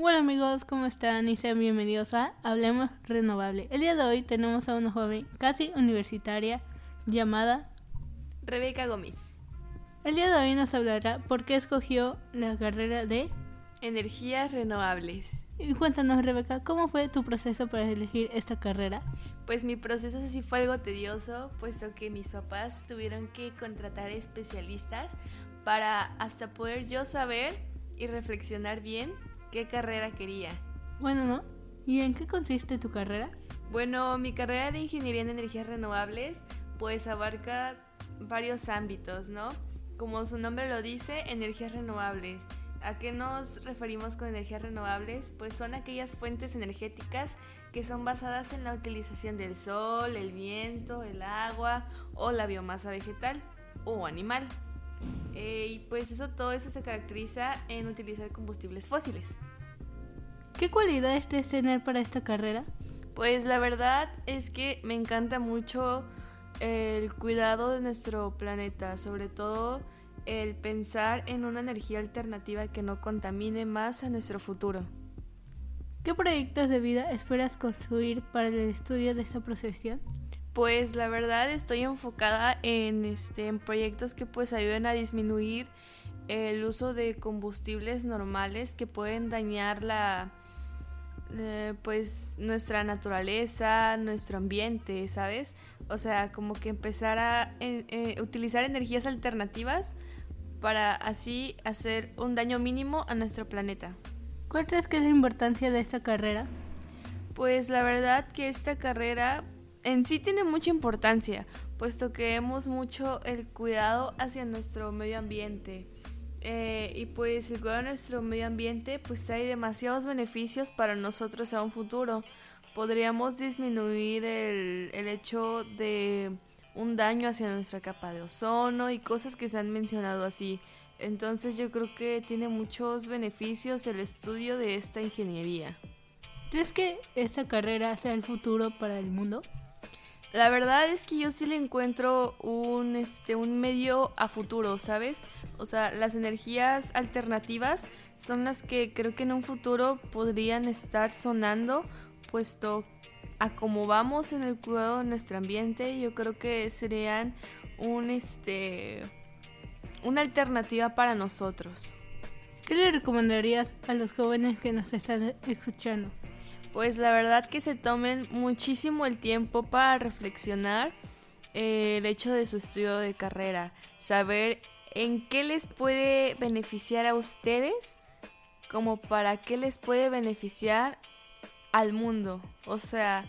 Hola amigos, ¿cómo están? Y sean bienvenidos a Hablemos Renovable. El día de hoy tenemos a una joven casi universitaria llamada Rebeca Gómez. El día de hoy nos hablará por qué escogió la carrera de Energías renovables. Y cuéntanos Rebeca, ¿cómo fue tu proceso para elegir esta carrera? Pues mi proceso sí fue algo tedioso, puesto que mis papás tuvieron que contratar especialistas para hasta poder yo saber y reflexionar bien qué carrera quería. Bueno, ¿no? ¿Y en qué consiste tu carrera? Bueno, mi carrera de ingeniería en energías renovables pues abarca varios ámbitos, ¿no? Como su nombre lo dice, energías renovables. ¿A qué nos referimos con energías renovables? Pues son aquellas fuentes energéticas que son basadas en la utilización del sol, el viento, el agua o la biomasa vegetal o animal. Eh, y pues eso todo eso se caracteriza en utilizar combustibles fósiles. ¿Qué cualidades debes tener para esta carrera? Pues la verdad es que me encanta mucho el cuidado de nuestro planeta, sobre todo el pensar en una energía alternativa que no contamine más a nuestro futuro. ¿Qué proyectos de vida esperas construir para el estudio de esta profesión? Pues la verdad estoy enfocada en, este, en proyectos que pues ayuden a disminuir el uso de combustibles normales que pueden dañar la eh, pues nuestra naturaleza, nuestro ambiente, ¿sabes? O sea, como que empezar a eh, utilizar energías alternativas para así hacer un daño mínimo a nuestro planeta. ¿Cuál crees que es la importancia de esta carrera? Pues la verdad que esta carrera en sí tiene mucha importancia, puesto que vemos mucho el cuidado hacia nuestro medio ambiente. Eh, y pues el cuidado de nuestro medio ambiente pues trae demasiados beneficios para nosotros a un futuro. Podríamos disminuir el, el hecho de un daño hacia nuestra capa de ozono y cosas que se han mencionado así. Entonces yo creo que tiene muchos beneficios el estudio de esta ingeniería. ¿Crees que esta carrera sea el futuro para el mundo? La verdad es que yo sí le encuentro un, este, un medio a futuro, ¿sabes? O sea, las energías alternativas son las que creo que en un futuro podrían estar sonando, puesto a cómo vamos en el cuidado de nuestro ambiente, yo creo que serían un, este, una alternativa para nosotros. ¿Qué le recomendarías a los jóvenes que nos están escuchando? Pues la verdad que se tomen muchísimo el tiempo para reflexionar eh, el hecho de su estudio de carrera, saber en qué les puede beneficiar a ustedes como para qué les puede beneficiar al mundo. O sea,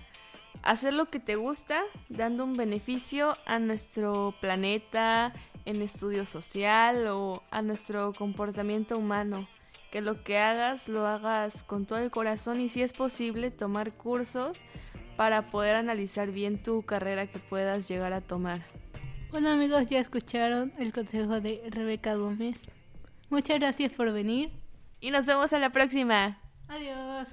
hacer lo que te gusta dando un beneficio a nuestro planeta, en estudio social o a nuestro comportamiento humano que lo que hagas lo hagas con todo el corazón y si es posible tomar cursos para poder analizar bien tu carrera que puedas llegar a tomar. Bueno amigos, ya escucharon el consejo de Rebeca Gómez. Muchas gracias por venir. Y nos vemos a la próxima. Adiós.